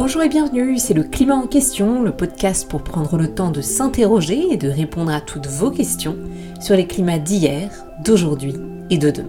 Bonjour et bienvenue, c'est le Climat en question, le podcast pour prendre le temps de s'interroger et de répondre à toutes vos questions sur les climats d'hier, d'aujourd'hui et de demain.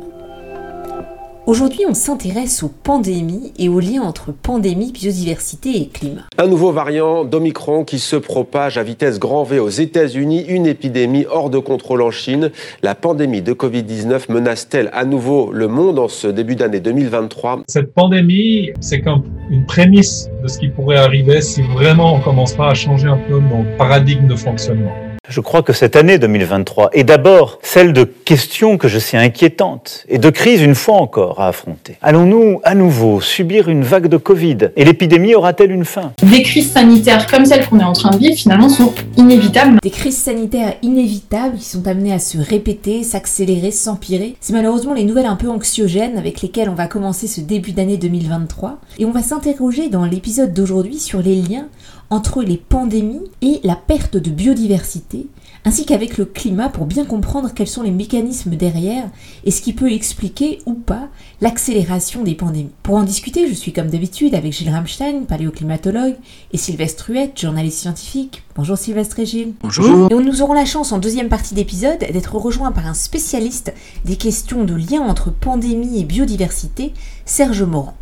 Aujourd'hui, on s'intéresse aux pandémies et aux liens entre pandémie, biodiversité et climat. Un nouveau variant d'Omicron qui se propage à vitesse grand V aux États-Unis, une épidémie hors de contrôle en Chine. La pandémie de Covid-19 menace-t-elle à nouveau le monde en ce début d'année 2023 Cette pandémie, c'est comme une prémisse de ce qui pourrait arriver si vraiment on commence pas à changer un peu nos paradigmes de fonctionnement. Je crois que cette année 2023 est d'abord celle de questions que je sais inquiétantes et de crises une fois encore à affronter. Allons-nous à nouveau subir une vague de Covid et l'épidémie aura-t-elle une fin? Des crises sanitaires comme celle qu'on est en train de vivre finalement sont inévitables. Des crises sanitaires inévitables qui sont amenées à se répéter, s'accélérer, s'empirer. C'est malheureusement les nouvelles un peu anxiogènes avec lesquelles on va commencer ce début d'année 2023 et on va s'interroger dans l'épisode d'aujourd'hui sur les liens entre les pandémies et la perte de biodiversité, ainsi qu'avec le climat pour bien comprendre quels sont les mécanismes derrière et ce qui peut expliquer ou pas l'accélération des pandémies. Pour en discuter, je suis comme d'habitude avec Gilles Ramstein, paléoclimatologue, et Sylvestre Huette, journaliste scientifique. Bonjour Sylvestre et Gilles. Bonjour. Et nous aurons la chance en deuxième partie d'épisode d'être rejoint par un spécialiste des questions de lien entre pandémie et biodiversité, Serge Morand.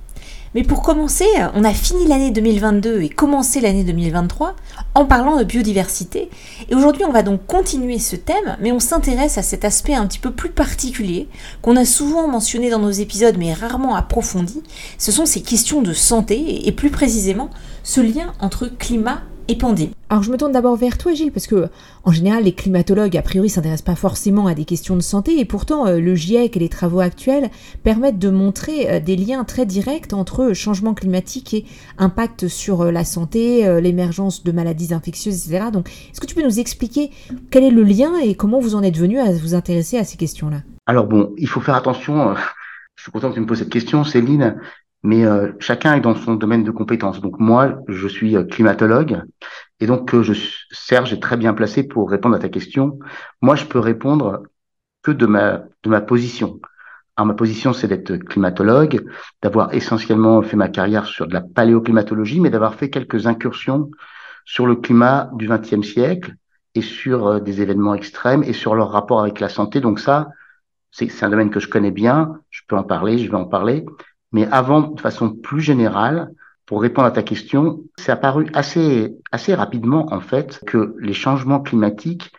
Mais pour commencer, on a fini l'année 2022 et commencé l'année 2023 en parlant de biodiversité. Et aujourd'hui, on va donc continuer ce thème, mais on s'intéresse à cet aspect un petit peu plus particulier qu'on a souvent mentionné dans nos épisodes, mais rarement approfondi. Ce sont ces questions de santé et plus précisément ce lien entre climat et pandémie. Alors je me tourne d'abord vers toi Gilles, parce que en général les climatologues a priori s'intéressent pas forcément à des questions de santé, et pourtant euh, le GIEC et les travaux actuels permettent de montrer euh, des liens très directs entre changement climatique et impact sur euh, la santé, l'émergence de maladies infectieuses, etc. Donc est-ce que tu peux nous expliquer quel est le lien et comment vous en êtes venu à vous intéresser à ces questions-là? Alors bon, il faut faire attention, je suis content que tu me poses cette question Céline, mais euh, chacun est dans son domaine de compétences. Donc moi, je suis euh, climatologue et donc euh, je, Serge est très bien placé pour répondre à ta question. Moi, je peux répondre que de ma de ma position. Alors ma position, c'est d'être climatologue, d'avoir essentiellement fait ma carrière sur de la paléoclimatologie, mais d'avoir fait quelques incursions sur le climat du XXe siècle et sur des événements extrêmes et sur leur rapport avec la santé. Donc ça, c'est un domaine que je connais bien. Je peux en parler, je vais en parler. Mais avant, de façon plus générale, pour répondre à ta question, c'est apparu assez, assez rapidement, en fait, que les changements climatiques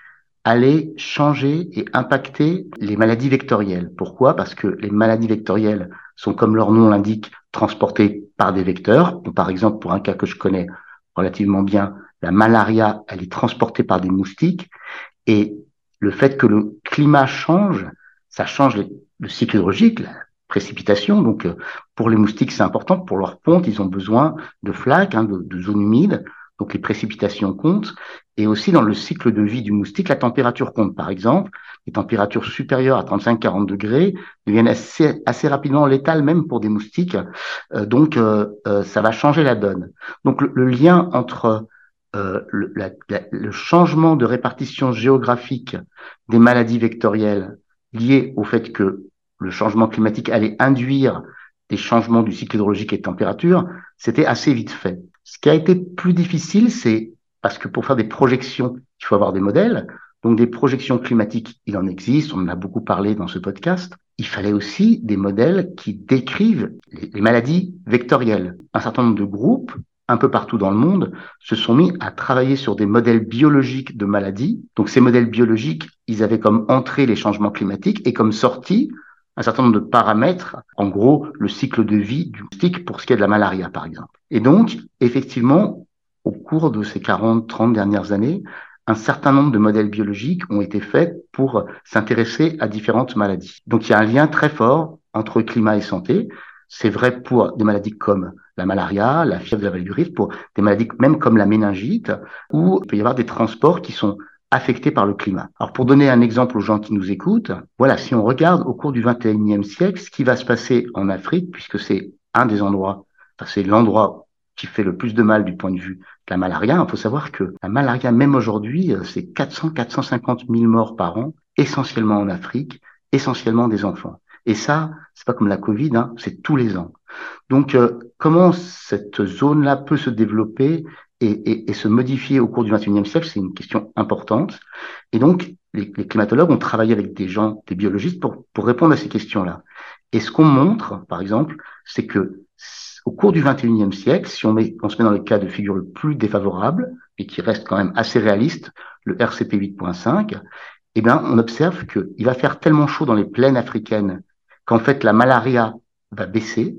allaient changer et impacter les maladies vectorielles. Pourquoi? Parce que les maladies vectorielles sont, comme leur nom l'indique, transportées par des vecteurs. par exemple, pour un cas que je connais relativement bien, la malaria, elle est transportée par des moustiques. Et le fait que le climat change, ça change le cycle hydrologique, précipitations. Donc, euh, pour les moustiques, c'est important. Pour leur ponte, ils ont besoin de flaques, hein, de, zones humides. Donc, les précipitations comptent. Et aussi, dans le cycle de vie du moustique, la température compte. Par exemple, les températures supérieures à 35-40 degrés deviennent assez, assez rapidement létales, même pour des moustiques. Euh, donc, euh, ça va changer la donne. Donc, le, lien entre le, le changement de répartition géographique des maladies vectorielles liées au fait que le changement climatique allait induire des changements du cycle hydrologique et de température, c'était assez vite fait. Ce qui a été plus difficile, c'est parce que pour faire des projections, il faut avoir des modèles. Donc des projections climatiques, il en existe, on en a beaucoup parlé dans ce podcast. Il fallait aussi des modèles qui décrivent les, maladies vectorielles. Un certain nombre de groupes, un peu partout dans le monde, se sont mis à travailler sur des modèles biologiques de maladies. Donc ces modèles biologiques, ils avaient comme entrée les changements climatiques et comme sortie un certain nombre de paramètres, en gros le cycle de vie du moustique pour ce qui est de la malaria par exemple. Et donc, effectivement, au cours de ces 40, 30 dernières années, un certain nombre de modèles biologiques ont été faits pour s'intéresser à différentes maladies. Donc il y a un lien très fort entre climat et santé. C'est vrai pour des maladies comme la malaria, la fièvre de la vallée du Rift, pour des maladies même comme la méningite, où il peut y avoir des transports qui sont affectés par le climat. Alors pour donner un exemple aux gens qui nous écoutent, voilà, si on regarde au cours du 21e siècle ce qui va se passer en Afrique, puisque c'est un des endroits, enfin, c'est l'endroit qui fait le plus de mal du point de vue de la malaria, il faut savoir que la malaria, même aujourd'hui, euh, c'est 400-450 000 morts par an, essentiellement en Afrique, essentiellement des enfants. Et ça, c'est pas comme la Covid, hein, c'est tous les ans. Donc, euh, comment cette zone-là peut se développer et, et, et, se modifier au cours du XXIe siècle, c'est une question importante. Et donc, les, climatologues ont travaillé avec des gens, des biologistes, pour, pour répondre à ces questions-là. Et ce qu'on montre, par exemple, c'est que au cours du XXIe siècle, si on, met, on se met dans le cas de figure le plus défavorable, et qui reste quand même assez réaliste, le RCP 8.5, eh bien, on observe qu'il va faire tellement chaud dans les plaines africaines qu'en fait, la malaria va baisser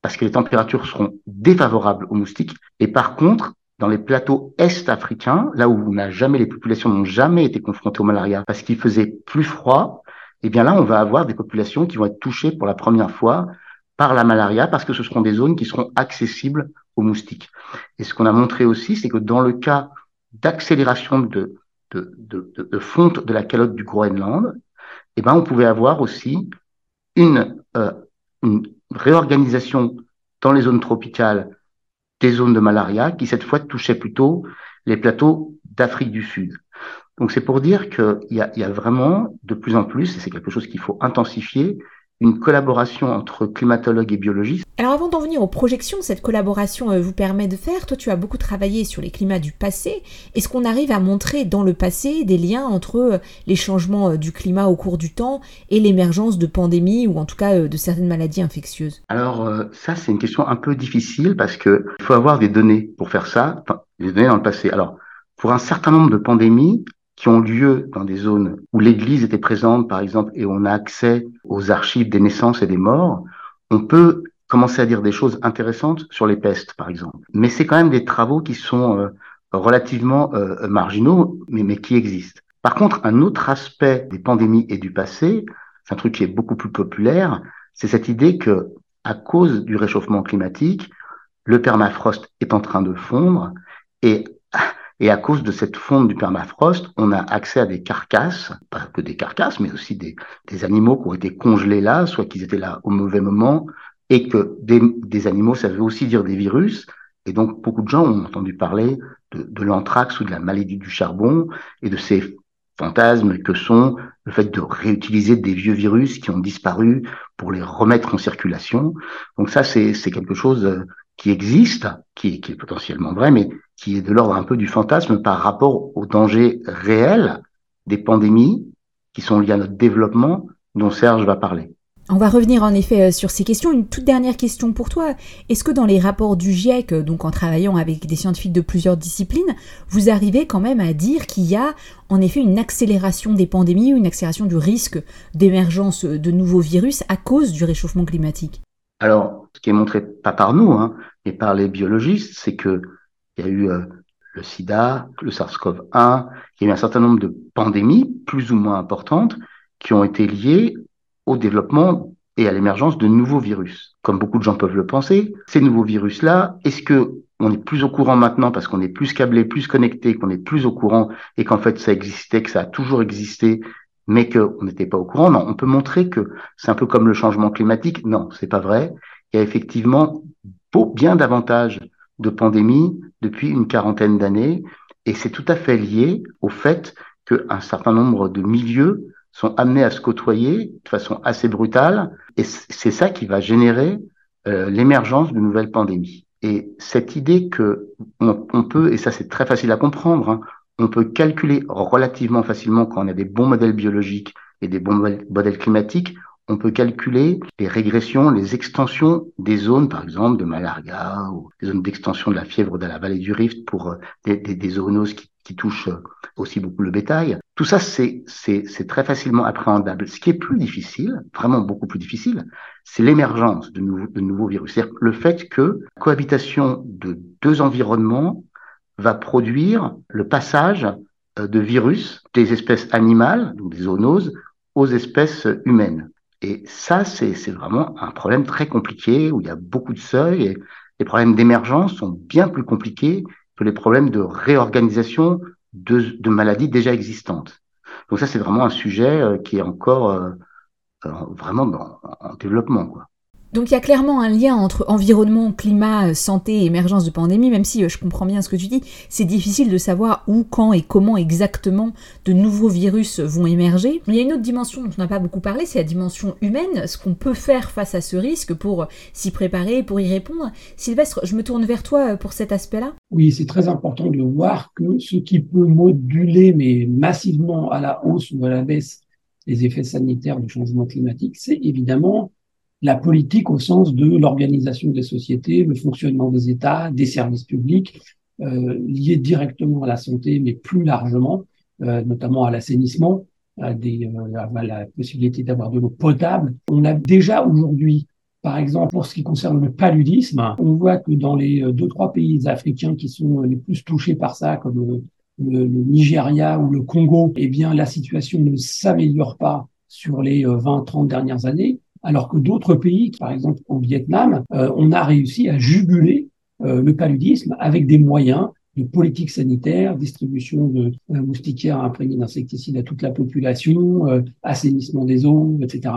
parce que les températures seront défavorables aux moustiques. Et par contre, dans les plateaux est-africains, là où on n'a jamais, les populations n'ont jamais été confrontées au malaria parce qu'il faisait plus froid, eh bien là, on va avoir des populations qui vont être touchées pour la première fois par la malaria parce que ce seront des zones qui seront accessibles aux moustiques. Et ce qu'on a montré aussi, c'est que dans le cas d'accélération de, de, de, de, fonte de la calotte du Groenland, eh ben, on pouvait avoir aussi une, euh, une réorganisation dans les zones tropicales des zones de malaria qui cette fois touchaient plutôt les plateaux d'Afrique du Sud. Donc c'est pour dire qu'il y a, y a vraiment de plus en plus, et c'est quelque chose qu'il faut intensifier, une collaboration entre climatologues et biologistes. Alors avant d'en venir aux projections, cette collaboration euh, vous permet de faire, toi tu as beaucoup travaillé sur les climats du passé, est-ce qu'on arrive à montrer dans le passé des liens entre euh, les changements euh, du climat au cours du temps et l'émergence de pandémies ou en tout cas de certaines maladies infectieuses? Alors ça c'est une question un peu difficile parce que il faut avoir des données pour faire ça, des données dans le passé. Alors pour un certain nombre de pandémies, qui ont lieu dans des zones où l'Église était présente, par exemple, et on a accès aux archives des naissances et des morts, on peut commencer à dire des choses intéressantes sur les pestes, par exemple. Mais c'est quand même des travaux qui sont euh, relativement euh, marginaux, mais, mais qui existent. Par contre, un autre aspect des pandémies et du passé, c'est un truc qui est beaucoup plus populaire, c'est cette idée que, à cause du réchauffement climatique, le permafrost est en train de fondre et et à cause de cette fonte du permafrost, on a accès à des carcasses, pas que des carcasses, mais aussi des, des animaux qui ont été congelés là, soit qu'ils étaient là au mauvais moment, et que des, des, animaux, ça veut aussi dire des virus. Et donc, beaucoup de gens ont entendu parler de, de l'anthrax ou de la maladie du charbon et de ces fantasmes que sont le fait de réutiliser des vieux virus qui ont disparu pour les remettre en circulation. Donc ça, c'est quelque chose euh, qui existe, qui, qui est potentiellement vrai, mais qui est de l'ordre un peu du fantasme par rapport aux dangers réels des pandémies qui sont liées à notre développement dont Serge va parler. On va revenir en effet euh, sur ces questions. Une toute dernière question pour toi. Est-ce que dans les rapports du GIEC, euh, donc en travaillant avec des scientifiques de plusieurs disciplines, vous arrivez quand même à dire qu'il y a en effet une accélération des pandémies ou une accélération du risque d'émergence de nouveaux virus à cause du réchauffement climatique? Alors, ce qui est montré pas par nous, hein, mais par les biologistes, c'est que il y a eu euh, le sida, le SARS-CoV-1, il y a eu un certain nombre de pandémies plus ou moins importantes qui ont été liées au développement et à l'émergence de nouveaux virus. Comme beaucoup de gens peuvent le penser, ces nouveaux virus-là, est-ce que on est plus au courant maintenant parce qu'on est plus câblé, plus connecté, qu'on est plus au courant et qu'en fait ça existait, que ça a toujours existé, mais qu'on n'était pas au courant Non, on peut montrer que c'est un peu comme le changement climatique. Non, c'est pas vrai. Il y a effectivement bien davantage de pandémies depuis une quarantaine d'années, et c'est tout à fait lié au fait qu'un certain nombre de milieux sont amenés à se côtoyer de façon assez brutale, et c'est ça qui va générer euh, l'émergence de nouvelles pandémies. Et cette idée que on, on peut, et ça c'est très facile à comprendre, hein, on peut calculer relativement facilement quand on a des bons modèles biologiques et des bons modèles climatiques, on peut calculer les régressions, les extensions des zones, par exemple, de malaria ou des zones d'extension de la fièvre de la vallée du Rift pour euh, des, des, des zoonoses qui, touchent euh, aussi beaucoup le bétail. Tout ça, c'est, très facilement appréhendable. Ce qui est plus difficile, vraiment beaucoup plus difficile, c'est l'émergence de, de nouveaux virus. C'est-à-dire le fait que cohabitation de deux environnements va produire le passage euh, de virus des espèces animales, donc des zoonoses, aux espèces humaines. Et ça, c'est vraiment un problème très compliqué où il y a beaucoup de seuils et les problèmes d'émergence sont bien plus compliqués que les problèmes de réorganisation de, maladies déjà existantes. Donc ça, c'est vraiment un sujet euh, qui est encore euh, vraiment en développement. Quoi. Donc il y a clairement un lien entre environnement, climat, santé et émergence de pandémie, même si euh, je comprends bien ce que tu dis, c'est difficile de savoir où, quand et comment exactement de nouveaux virus vont émerger. Il y a une autre dimension dont on n'a pas beaucoup parlé, c'est la dimension humaine, ce qu'on peut faire face à ce risque pour s'y préparer, pour y répondre. Sylvestre, je me tourne vers toi euh, pour cet aspect-là. Oui, c'est très important de voir que ce qui peut moduler, mais massivement à la hausse ou à la baisse, les effets sanitaires du changement climatique, c'est évidemment la politique au sens de l'organisation des sociétés, le fonctionnement des États, des services publics, euh, liés directement à la santé, mais plus largement, euh, notamment à l'assainissement, à, euh, à la possibilité d'avoir de l'eau potable. On a déjà aujourd'hui, par exemple, pour ce qui concerne le paludisme, on voit que dans les euh, deux, trois pays africains qui sont les plus touchés par ça, comme le, le, Nigeria ou le Congo, eh bien, la situation ne s'améliore pas sur les 20-30 euh, dernières années alors que d'autres pays, par exemple au Vietnam, euh, on a réussi à juguler euh, le paludisme avec des moyens de politique sanitaire, distribution de euh, moustiquaires imprégnés d'insecticides à toute la population, assainissement des eaux, etc.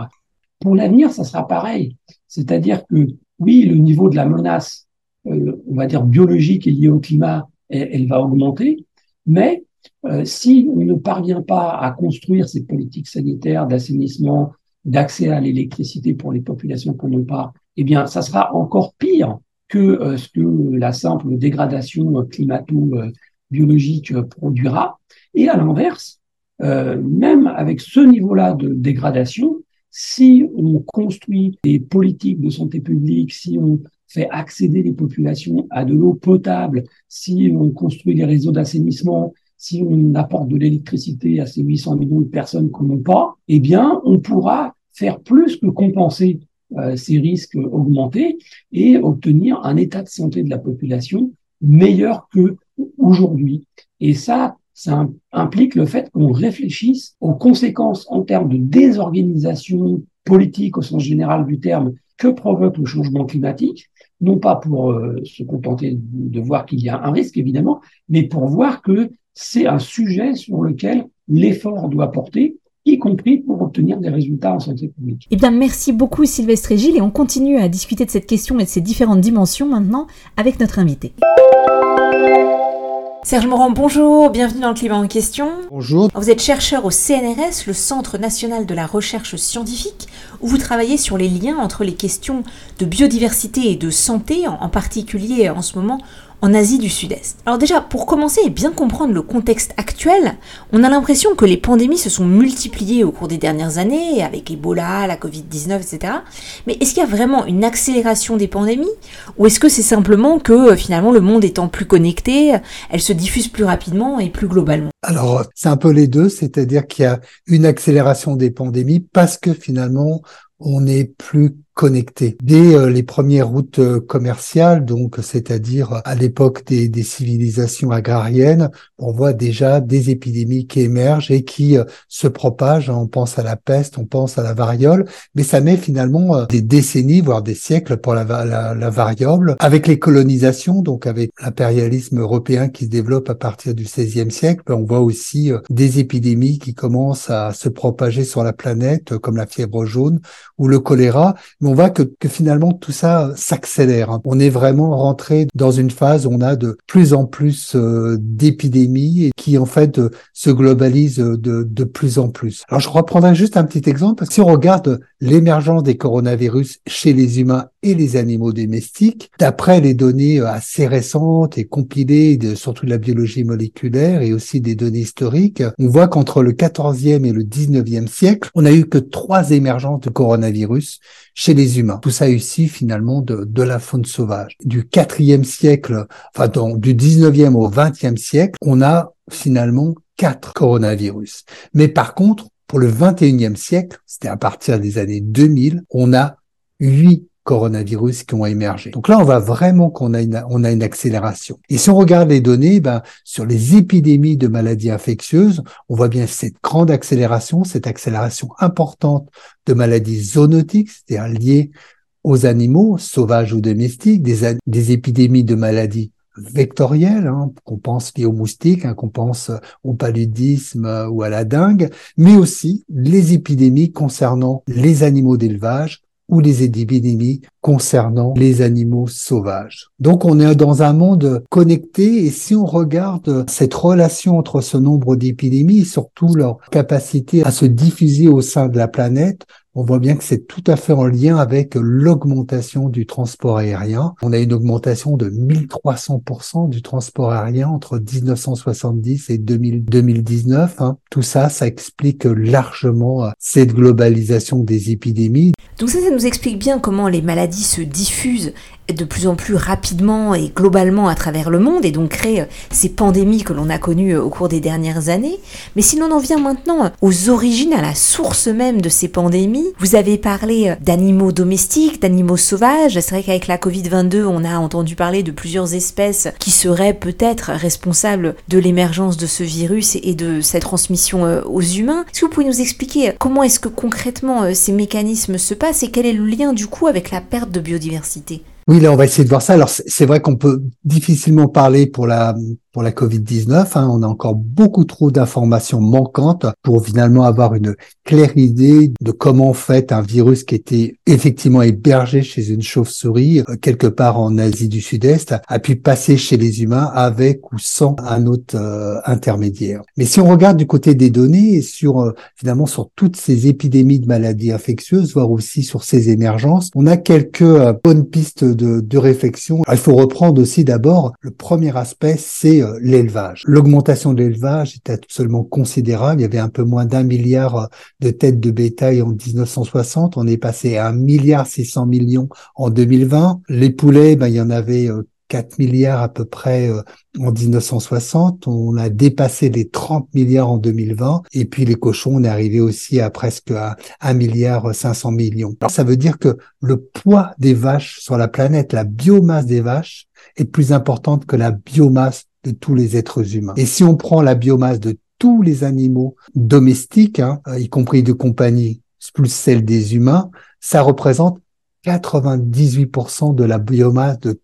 Pour l'avenir, ça sera pareil. C'est-à-dire que oui, le niveau de la menace, on va dire biologique et liée au climat, elle va augmenter, mais si on ne parvient pas à construire ces politiques sanitaires d'assainissement, d'accès à l'électricité pour les populations qu'on n'a pas, eh bien, ça sera encore pire que euh, ce que la simple dégradation climato-biologique produira. Et à l'inverse, euh, même avec ce niveau-là de dégradation, si on construit des politiques de santé publique, si on fait accéder les populations à de l'eau potable, si on construit des réseaux d'assainissement, si on apporte de l'électricité à ces 800 millions de personnes qu'on n'a pas, eh bien, on pourra faire plus que compenser euh, ces risques augmentés et obtenir un état de santé de la population meilleur que aujourd'hui. Et ça, ça implique le fait qu'on réfléchisse aux conséquences en termes de désorganisation politique au sens général du terme que provoque le changement climatique, non pas pour euh, se contenter de voir qu'il y a un risque évidemment, mais pour voir que c'est un sujet sur lequel l'effort doit porter, y compris pour obtenir des résultats en santé publique. Eh bien, merci beaucoup Sylvestre et Gilles, et on continue à discuter de cette question et de ses différentes dimensions maintenant avec notre invité. Serge Morand, bonjour, bienvenue dans le climat en question. Bonjour. Vous êtes chercheur au CNRS, le Centre national de la recherche scientifique, où vous travaillez sur les liens entre les questions de biodiversité et de santé, en particulier en ce moment en Asie du Sud-Est. Alors déjà, pour commencer et bien comprendre le contexte actuel, on a l'impression que les pandémies se sont multipliées au cours des dernières années, avec Ebola, la Covid-19, etc. Mais est-ce qu'il y a vraiment une accélération des pandémies? Ou est-ce que c'est simplement que euh, finalement le monde étant plus connecté, elle se diffuse plus rapidement et plus globalement? Alors, c'est un peu les deux, c'est-à-dire qu'il y a une accélération des pandémies parce que finalement, on est plus connectés. Dès euh, les premières routes euh, commerciales, donc c'est-à-dire à l'époque des, civilisations agrariennes, on voit déjà des épidémies qui émergent et qui euh, se propagent. On pense à la peste, on pense à la variole, mais ça met finalement des décennies, voire des siècles pour la, la, variole. Avec les colonisations, donc avec l'impérialisme européen qui se développe à partir du XVIe siècle, on voit aussi des épidémies qui commencent à se propager sur la planète, comme la fièvre jaune ou le choléra mais voit que, que finalement tout ça s'accélère. Hein. On est vraiment rentré dans une phase où on a de plus en plus euh, d'épidémies et qui en fait euh, se globalisent de, de plus en plus. Alors je reprendrai juste un petit exemple si on regarde l'émergence des coronavirus chez les humains et les animaux domestiques, d'après les données euh, assez récentes et compilées, de, surtout de la biologie moléculaire et aussi des données historiques, on voit qu'entre le 14e et le 19e siècle, on a eu que trois émergences de coronavirus chez les humains. Tout ça issu finalement de, de la faune sauvage. Du 4e siècle, enfin du 19e au 20e siècle, on a finalement quatre coronavirus. Mais par contre, pour le 21e siècle, c'était à partir des années 2000, on a huit coronavirus qui ont émergé. Donc là, on voit vraiment qu'on a une, on a une accélération. Et si on regarde les données, ben, sur les épidémies de maladies infectieuses, on voit bien cette grande accélération, cette accélération importante de maladies zoonotiques, c'est-à-dire liées aux animaux, sauvages ou domestiques, des, des épidémies de maladies vectorielles, hein, qu'on pense liées aux moustiques, hein, qu'on pense au paludisme ou à la dengue, mais aussi les épidémies concernant les animaux d'élevage, ou les épidémies concernant les animaux sauvages. Donc on est dans un monde connecté et si on regarde cette relation entre ce nombre d'épidémies et surtout leur capacité à se diffuser au sein de la planète, on voit bien que c'est tout à fait en lien avec l'augmentation du transport aérien. On a une augmentation de 1300% du transport aérien entre 1970 et 2019. Hein. Tout ça, ça explique largement euh, cette globalisation des épidémies. Donc ça, ça nous explique bien comment les maladies se diffusent de plus en plus rapidement et globalement à travers le monde et donc créer euh, ces pandémies que l'on a connues euh, au cours des dernières années. Mais si l'on en vient maintenant aux origines, à la source même de ces pandémies, vous avez parlé euh, d'animaux domestiques, d'animaux sauvages. C'est vrai qu'avec la Covid-22, on a entendu parler de plusieurs espèces qui seraient peut-être responsables de l'émergence de ce virus et de sa transmission aux humains. Est-ce que vous pouvez nous expliquer comment est-ce que concrètement ces mécanismes se passent et quel est le lien du coup avec la perte de biodiversité? Oui, là, on va essayer de voir ça. Alors, c'est vrai qu'on peut difficilement parler pour la pour la Covid-19. Hein, on a encore beaucoup trop d'informations manquantes pour finalement avoir une claire idée de comment en fait un virus qui était effectivement hébergé chez une chauve-souris euh, quelque part en Asie du Sud-Est a pu passer chez les humains avec ou sans un autre euh, intermédiaire. Mais si on regarde du côté des données et sur euh, finalement sur toutes ces épidémies de maladies infectieuses, voire aussi sur ces émergences, on a quelques bonnes pistes de, de réflexion. Il faut reprendre aussi d'abord le premier aspect, c'est euh, l'élevage. L'augmentation de l'élevage était absolument considérable. Il y avait un peu moins d'un milliard euh, de têtes de bétail en 1960. On est passé à un milliard 600 millions en 2020. Les poulets, ben, il y en avait 4 euh, milliards à peu près en 1960. On a dépassé les 30 milliards en 2020. Et puis les cochons, on est arrivé aussi à presque à 1 milliard 500 millions. ça veut dire que le poids des vaches sur la planète, la biomasse des vaches, est plus importante que la biomasse de tous les êtres humains. Et si on prend la biomasse de tous les animaux domestiques, hein, euh, y compris de compagnie, plus celle des humains, ça représente 98% de la biomasse de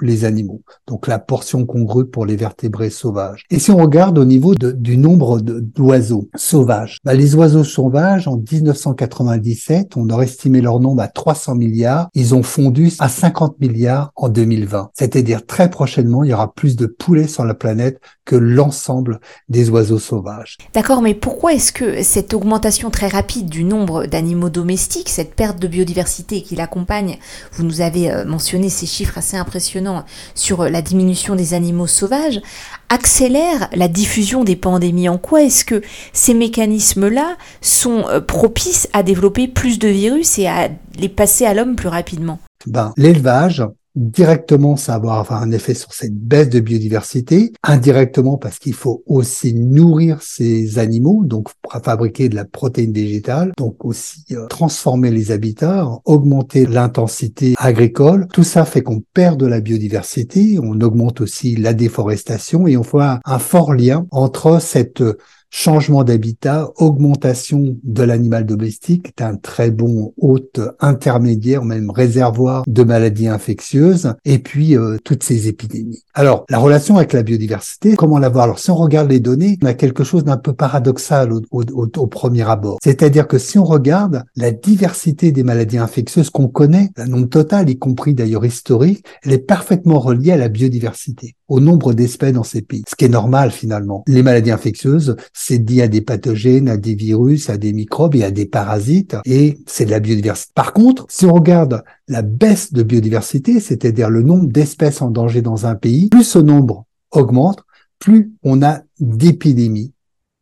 les animaux. Donc la portion congrue pour les vertébrés sauvages. Et si on regarde au niveau du nombre d'oiseaux sauvages, bah, les oiseaux sauvages, en 1997, on aurait estimé leur nombre à 300 milliards. Ils ont fondu à 50 milliards en 2020. C'est-à-dire très prochainement, il y aura plus de poulets sur la planète que l'ensemble des oiseaux sauvages. D'accord, mais pourquoi est-ce que cette augmentation très rapide du nombre d'animaux domestiques, cette perte de biodiversité qui l'accompagne, vous nous avez euh, mentionné ces chiffres assez impressionnants, sur la diminution des animaux sauvages accélère la diffusion des pandémies. En quoi est-ce que ces mécanismes-là sont euh, propices à développer plus de virus et à les passer à l'homme plus rapidement? Ben, L'élevage, Directement, ça va avoir un effet sur cette baisse de biodiversité. Indirectement, parce qu'il faut aussi nourrir ces animaux, donc fabriquer de la protéine végétale, donc aussi euh, transformer les habitats, augmenter l'intensité agricole. Tout ça fait qu'on perd de la biodiversité, on augmente aussi la déforestation et on voit un fort lien entre cette changement d'habitat, augmentation de l'animal domestique, est un très bon hôte intermédiaire, même réservoir de maladies infectieuses, et puis euh, toutes ces épidémies. Alors, la relation avec la biodiversité, comment la voir? Alors, si on regarde les données, on a quelque chose d'un peu paradoxal au, premier abord. C'est-à-dire que si on regarde la diversité des maladies infectieuses qu'on connaît, la nombre total, y compris d'ailleurs historique, elle est parfaitement reliée à la biodiversité, au nombre d'espèces dans ces pays. Ce qui est normal finalement. Les maladies infectieuses, c'est dit à des pathogènes, à des virus, à des microbes et à des parasites, et c'est de la biodiversité. Par contre, si on regarde la baisse de biodiversité, c'est-à-dire le nombre d'espèces en danger dans un pays, plus ce nombre augmente, plus on a d'épidémies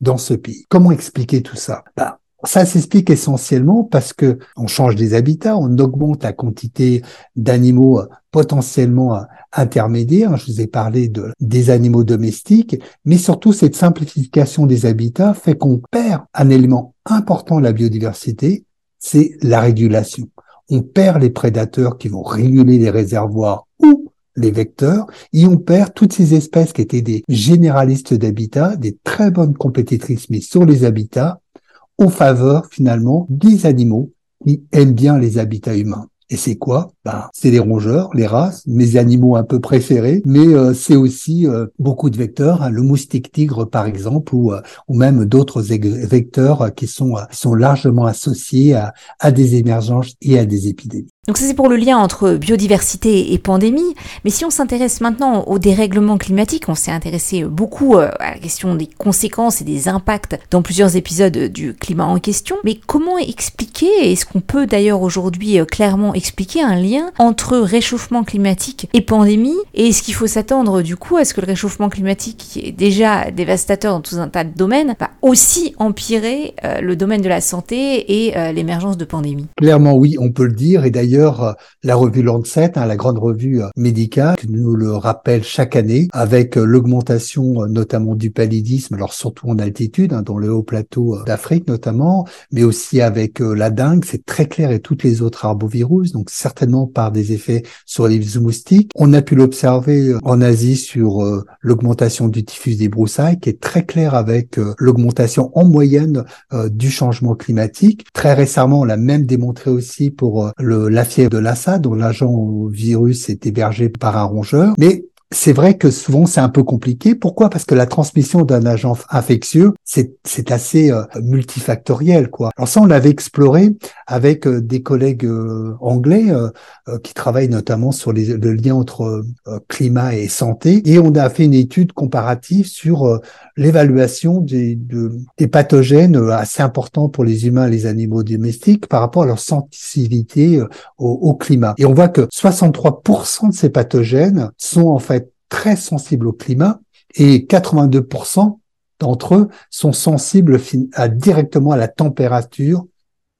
dans ce pays. Comment expliquer tout ça? Bah, ça s'explique essentiellement parce que on change des habitats, on augmente la quantité d'animaux potentiellement intermédiaires. Je vous ai parlé de, des animaux domestiques, mais surtout cette simplification des habitats fait qu'on perd un élément important de la biodiversité, c'est la régulation. On perd les prédateurs qui vont réguler les réservoirs ou les vecteurs, et on perd toutes ces espèces qui étaient des généralistes d'habitat, des très bonnes compétitrices, mais sur les habitats, en faveur finalement des animaux qui aiment bien les habitats humains. Et c'est quoi? Ben, C'est les rongeurs, les rats, mes animaux un peu préférés, mais euh, c'est aussi euh, beaucoup de vecteurs, hein, le moustique tigre par exemple, ou, euh, ou même d'autres vecteurs qui sont, sont largement associés à, à des émergences et à des épidémies. Donc ça c'est pour le lien entre biodiversité et pandémie, mais si on s'intéresse maintenant au dérèglement climatique, on s'est intéressé beaucoup à la question des conséquences et des impacts dans plusieurs épisodes du climat en question, mais comment expliquer, est-ce qu'on peut d'ailleurs aujourd'hui clairement expliquer un lien entre réchauffement climatique et pandémie Et est-ce qu'il faut s'attendre du coup à ce que le réchauffement climatique, qui est déjà dévastateur dans tout un tas de domaines, va aussi empirer euh, le domaine de la santé et euh, l'émergence de pandémies? Clairement oui, on peut le dire. Et d'ailleurs, euh, la revue Lancet, hein, la grande revue médicale, nous le rappelle chaque année, avec l'augmentation notamment du paludisme, alors surtout en altitude, hein, dans le haut plateau d'Afrique notamment, mais aussi avec la dengue, c'est très clair, et toutes les autres arbovirus donc certainement par des effets sur les moustiques. On a pu l'observer euh, en Asie sur euh, l'augmentation du typhus des broussailles, qui est très clair avec euh, l'augmentation en moyenne du changement climatique. Très récemment, on l'a même démontré aussi pour la fièvre de Lassa, dont l'agent virus est hébergé par un rongeur. Mais c'est vrai que souvent c'est un peu compliqué. Pourquoi? Parce que la transmission d'un agent infectieux, c'est assez euh, multifactoriel, quoi. Alors ça, on l'avait exploré avec euh, des collègues euh, anglais qui travaillent notamment sur les, le lien entre climat et santé, et on a fait une étude comparative sur l'évaluation des, des pathogènes assez importants pour les humains et les animaux domestiques par rapport à leur sensibilité au, au climat. Et on voit que 63% de ces pathogènes sont en fait très sensibles au climat et 82% d'entre eux sont sensibles à, directement à la température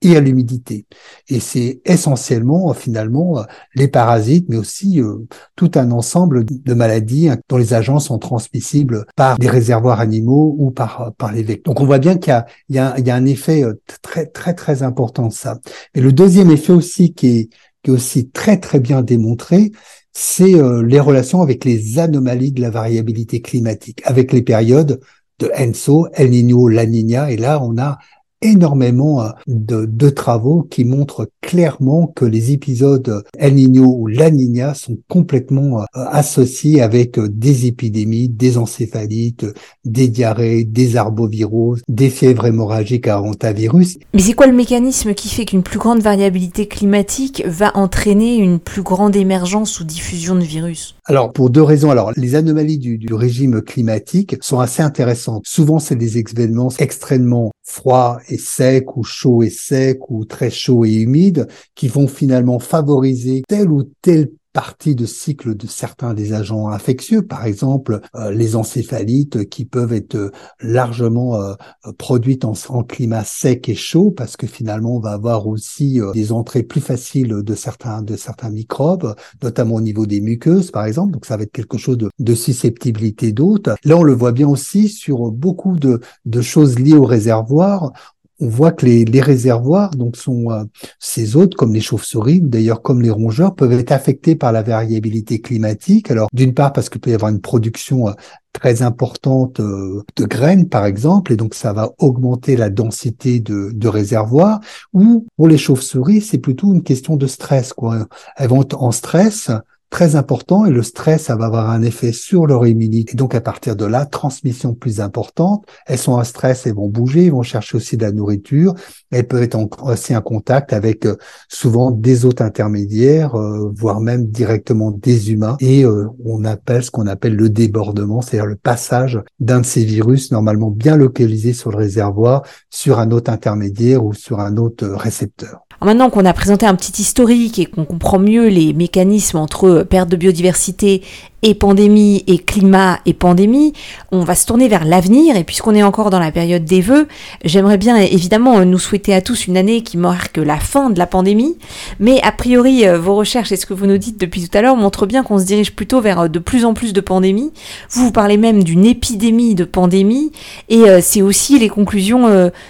et à l'humidité. Et c'est essentiellement finalement les parasites, mais aussi euh, tout un ensemble de maladies hein, dont les agents sont transmissibles par des réservoirs animaux ou par, par les vecteurs. Donc on voit bien qu'il y, y, y a, un effet euh, très très très important de ça. Et le deuxième effet aussi qui est, qui est aussi très très bien démontré, c'est euh, les relations avec les anomalies de la variabilité climatique, avec les périodes de Enso, El Niño, La Niña, et là on a énormément euh, de, de, travaux qui montrent clairement que les épisodes El Niño ou La Niña sont complètement euh, associés avec euh, des épidémies, des encéphalites, des diarrhées, des arboviroses, des fièvres hémorragiques à hantavirus. Mais c'est quoi le mécanisme qui fait qu'une plus grande variabilité climatique va entraîner une plus grande émergence ou diffusion de virus? Alors pour deux raisons. Alors les anomalies du, du régime climatique sont assez intéressantes. Souvent c'est des événements extrêmement froid et sec ou chaud et sec ou très chaud et humide qui vont finalement favoriser tel ou tel partie de cycle de certains des agents infectieux, par exemple euh, les encéphalites qui peuvent être euh, largement euh, produites en, climat sec et chaud parce que finalement on va avoir aussi des entrées plus faciles de certains de certains microbes, notamment au niveau des muqueuses par exemple. Donc ça va être quelque chose de, de susceptibilité d'autres. Là on le voit bien aussi sur beaucoup de, de choses liées au réservoir on voit que les, les réservoirs, donc sont euh, ces hôtes comme les chauves-souris, d'ailleurs comme les rongeurs, peuvent être affectés par la variabilité climatique. Alors d'une part parce qu'il peut y avoir une production euh, très importante euh, de graines, par exemple, et donc ça va augmenter la densité de, de réservoirs. Ou pour les chauves-souris, c'est plutôt une question de stress. Quoi. Elles vont être en stress très important et le stress, ça va avoir un effet sur leur immunité. Et donc, à partir de là, transmission plus importante. Elles sont en stress, elles vont bouger, elles vont chercher aussi de la nourriture. Elles peuvent être aussi en contact avec euh, souvent des hôtes intermédiaires, euh, voire même directement des humains. Et euh, on appelle ce qu'on appelle le débordement, c'est-à-dire le passage d'un de ces virus normalement bien localisé sur le réservoir sur un hôte intermédiaire ou sur un autre récepteur maintenant qu'on a présenté un petit historique et qu'on comprend mieux les mécanismes entre perte de biodiversité et pandémie et climat et pandémie, on va se tourner vers l'avenir et puisqu'on est encore dans la période des vœux, j'aimerais bien évidemment nous souhaiter à tous une année qui marque la fin de la pandémie, mais a priori euh, vos recherches et ce que vous nous dites depuis tout à l'heure montrent bien qu'on se dirige plutôt vers euh, de plus en plus de pandémies. Vous vous parlez même d'une épidémie de pandémie et euh, c'est aussi les conclusions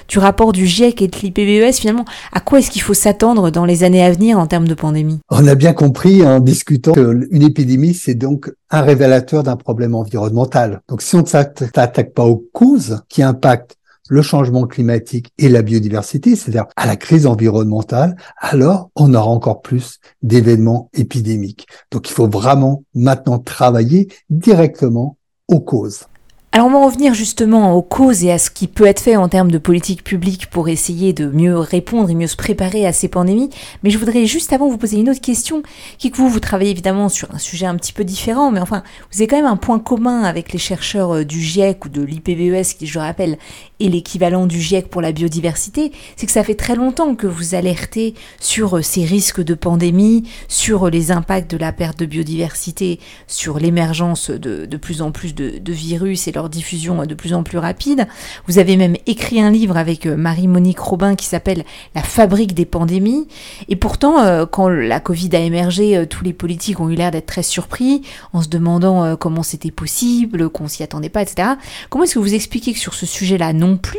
du rapport du GIEC et de l'IPBES finalement. À quoi est-ce qu'il faut s'attendre dans les années à venir en termes de pandémie? On a bien compris en discutant qu'une épidémie c'est donc un révélateur d'un problème environnemental. Donc si on ne s'attaque pas aux causes qui impactent le changement climatique et la biodiversité, c'est-à-dire à la crise environnementale, alors on aura encore plus d'événements épidémiques. Donc il faut vraiment maintenant travailler directement aux causes. Alors on va revenir justement aux causes et à ce qui peut être fait en termes de politique publique pour essayer de mieux répondre et mieux se préparer à ces pandémies. Mais je voudrais juste avant vous poser une autre question, qui que vous, vous travaillez évidemment sur un sujet un petit peu différent, mais enfin, vous avez quand même un point commun avec les chercheurs euh, du GIEC ou de l'IPBES, qui je rappelle est l'équivalent du GIEC pour la biodiversité, c'est que ça fait très longtemps que vous alertez sur euh, ces risques de pandémie, sur euh, les impacts de la perte de biodiversité, sur l'émergence de, de plus en plus de, de virus et leur diffusion de plus en plus rapide. Vous avez même écrit un livre avec euh, Marie-Monique Robin qui s'appelle La fabrique des pandémies. Et pourtant, euh, quand la Covid a émergé, euh, tous les politiques ont eu l'air d'être très surpris en se demandant comment c'était possible, qu'on s'y attendait pas, etc. Comment est-ce que vous expliquez que sur ce sujet-là non plus,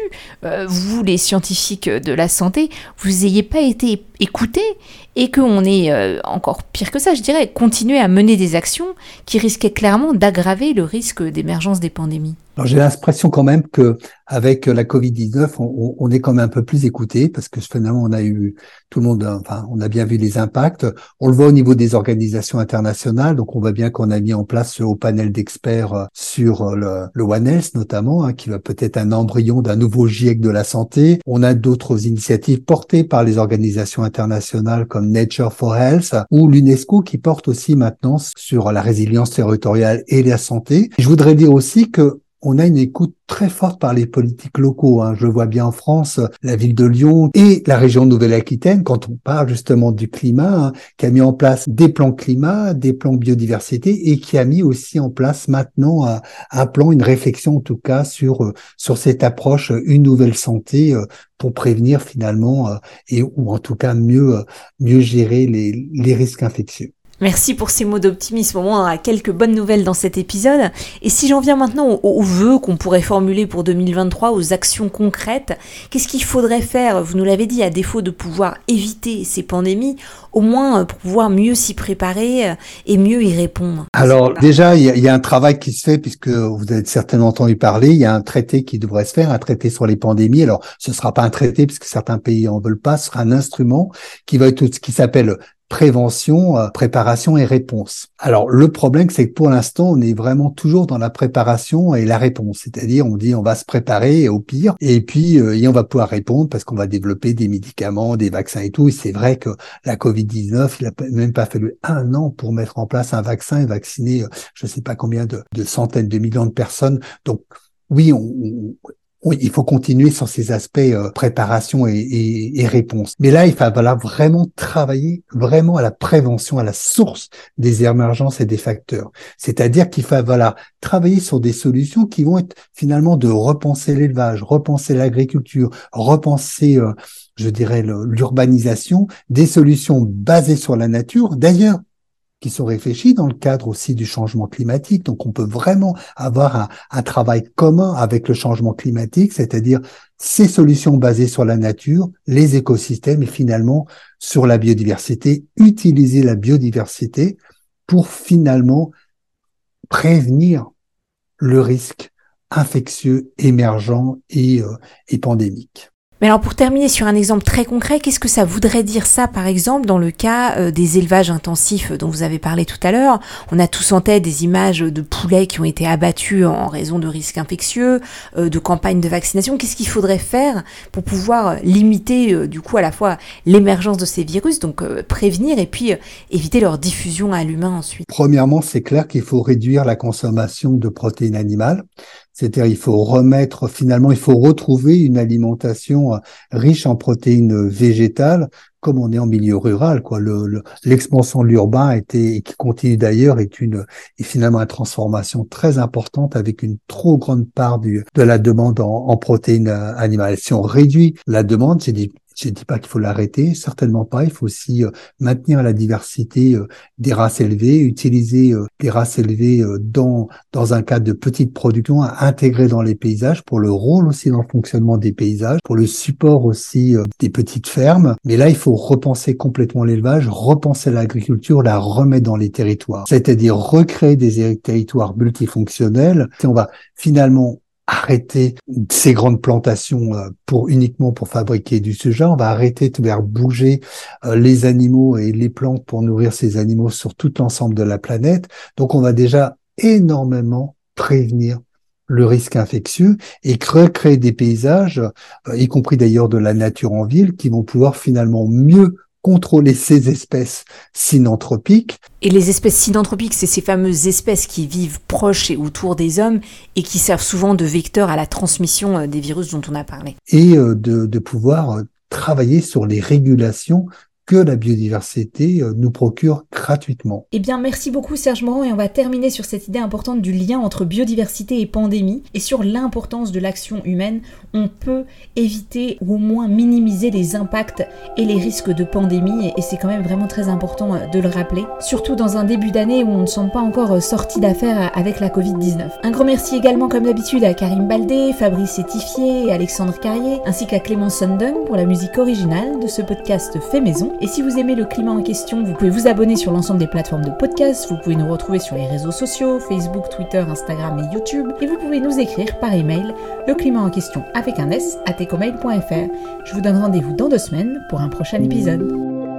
vous, les scientifiques de la santé, vous n'ayez pas été écoutés et qu'on est encore pire que ça, je dirais, continuer à mener des actions qui risquaient clairement d'aggraver le risque d'émergence des pandémies alors j'ai l'impression quand même que avec la Covid-19, on, est quand même un peu plus écouté parce que finalement on a eu tout le monde, enfin on a bien vu les impacts. On le voit au niveau des organisations internationales, donc on voit bien qu'on a mis en place ce haut panel d'experts euh, sur euh, le, le One Health notamment, hein, qui va peut-être un embryon d'un nouveau GIEC de la santé. On a d'autres initiatives portées par les organisations internationales comme Nature for Health ou l'UNESCO qui porte aussi maintenant sur la résilience territoriale et la santé. Je voudrais dire aussi que on a une écoute très forte par les politiques locaux. Hein. Je vois bien en France, la ville de Lyon et la région Nouvelle-Aquitaine, quand on parle justement du climat, hein, qui a mis en place des plans climat, des plans biodiversité et qui a mis aussi en place maintenant un, plan, une réflexion en tout cas sur euh, sur cette approche, une nouvelle santé euh, pour prévenir finalement euh, et ou en tout cas mieux mieux gérer les, les risques infectieux. Merci pour ces mots d'optimisme. Au moins, on a quelques bonnes nouvelles dans cet épisode. Et si j'en viens maintenant aux, vœux qu'on pourrait formuler pour 2023, aux actions concrètes, qu'est-ce qu'il faudrait faire? Vous nous l'avez dit, à défaut de pouvoir éviter ces pandémies, au moins euh, pour pouvoir mieux s'y préparer euh, et mieux y répondre. Alors déjà, il y, a un travail qui se fait puisque vous avez certainement entendu parler. Il y a un traité qui devrait se faire, un traité sur les pandémies. Alors, ce sera pas un traité puisque certains pays en veulent pas. Ce sera un instrument qui va être ce qui s'appelle prévention, euh, préparation et réponse. Alors le problème, c'est que pour l'instant, on est vraiment toujours dans la préparation et la réponse, c'est-à-dire on dit on va se préparer au pire et puis euh, et on va pouvoir répondre parce qu'on va développer des médicaments, des vaccins et tout. Et c'est vrai que la Covid-19, il a même pas fallu un an pour mettre en place un vaccin et vacciner, euh, je ne sais pas combien de, de centaines de millions de personnes. Donc oui, on, oui, il faut continuer sur ces aspects euh, préparation et, réponse. Mais là, il va falloir vraiment travailler vraiment à la prévention, à la source des émergences et des facteurs. C'est-à-dire qu'il va falloir travailler sur des solutions qui vont être finalement de repenser l'élevage, repenser l'agriculture, repenser, euh, je dirais, l'urbanisation, des solutions basées sur la nature. D'ailleurs, qui sont réfléchis dans le cadre aussi du changement climatique. Donc, on peut vraiment avoir un, travail commun avec le changement climatique, c'est-à-dire ces solutions basées sur la nature, les écosystèmes et finalement sur la biodiversité, utiliser la biodiversité pour finalement prévenir le risque infectieux émergent et, euh, et pandémique. Mais alors pour terminer sur un exemple très concret, qu'est-ce que ça voudrait dire ça par exemple dans le cas euh, des élevages intensifs dont vous avez parlé tout à l'heure? On a tous en tête des images de poulets qui ont été abattus en raison de risques infectieux, euh, de campagnes de vaccination. Qu'est-ce qu'il faudrait faire pour pouvoir limiter euh, du coup à la fois l'émergence de ces virus, donc prévenir et puis éviter leur diffusion à l'humain ensuite? Premièrement, c'est clair qu'il faut réduire la consommation de protéines animales. C'est-à-dire, il faut remettre, finalement, il faut retrouver une alimentation euh, riche en protéines végétales, comme on est en milieu rural, quoi. L'expansion de l'urbain été, et qui continue d'ailleurs, est une, est finalement une transformation très importante avec une trop grande part du, de la demande en, en protéines euh, animales. Si on réduit la demande, c'est je ne dis pas qu'il faut l'arrêter, certainement pas. Il faut aussi euh, maintenir la diversité euh, des races élevées, utiliser euh, les races élevées dans dans un cadre de petite production, à intégrer dans les paysages pour le rôle aussi dans le fonctionnement des paysages, pour le support aussi des petites fermes. Mais là, il faut repenser complètement l'élevage, repenser l'agriculture, la remettre dans les territoires, c'est-à-dire recréer des territoires multifonctionnels. Si on va finalement arrêter ces grandes plantations euh, pour uniquement pour fabriquer du soja. On va arrêter de faire bouger euh, les animaux et les plantes pour nourrir ces animaux sur tout l'ensemble de la planète. Donc, on va déjà énormément prévenir le risque infectieux et créer des paysages, euh, y compris d'ailleurs de la nature en ville, qui vont pouvoir finalement mieux contrôler ces espèces synanthropiques. Et les espèces synanthropiques, c'est ces fameuses espèces qui vivent proches et autour des hommes et qui servent souvent de vecteurs à la transmission euh, des virus dont on a parlé. Et euh, de, de pouvoir euh, travailler sur les régulations que la biodiversité euh, nous procure gratuitement. Eh bien, merci beaucoup Serge Morand et on va terminer sur cette idée importante du lien entre biodiversité et pandémie et sur l'importance de l'action humaine. On peut éviter ou au moins minimiser les impacts et les risques de pandémie et c'est quand même vraiment très important euh, de le rappeler, surtout dans un début d'année où on ne semble pas encore euh, sorti d'affaires avec la Covid-19. Un grand merci également comme d'habitude à Karim Baldé, Fabrice Etifier et Alexandre Carrier ainsi qu'à Clément Sundung pour la musique originale de ce podcast fait maison. Et si vous aimez le climat en question, vous pouvez vous abonner sur l'ensemble des plateformes de podcast, vous pouvez nous retrouver sur les réseaux sociaux, Facebook, Twitter, Instagram et YouTube, et vous pouvez nous écrire par email le climat en question avec un S à tecomail.fr. Je vous donne rendez-vous dans deux semaines pour un prochain épisode.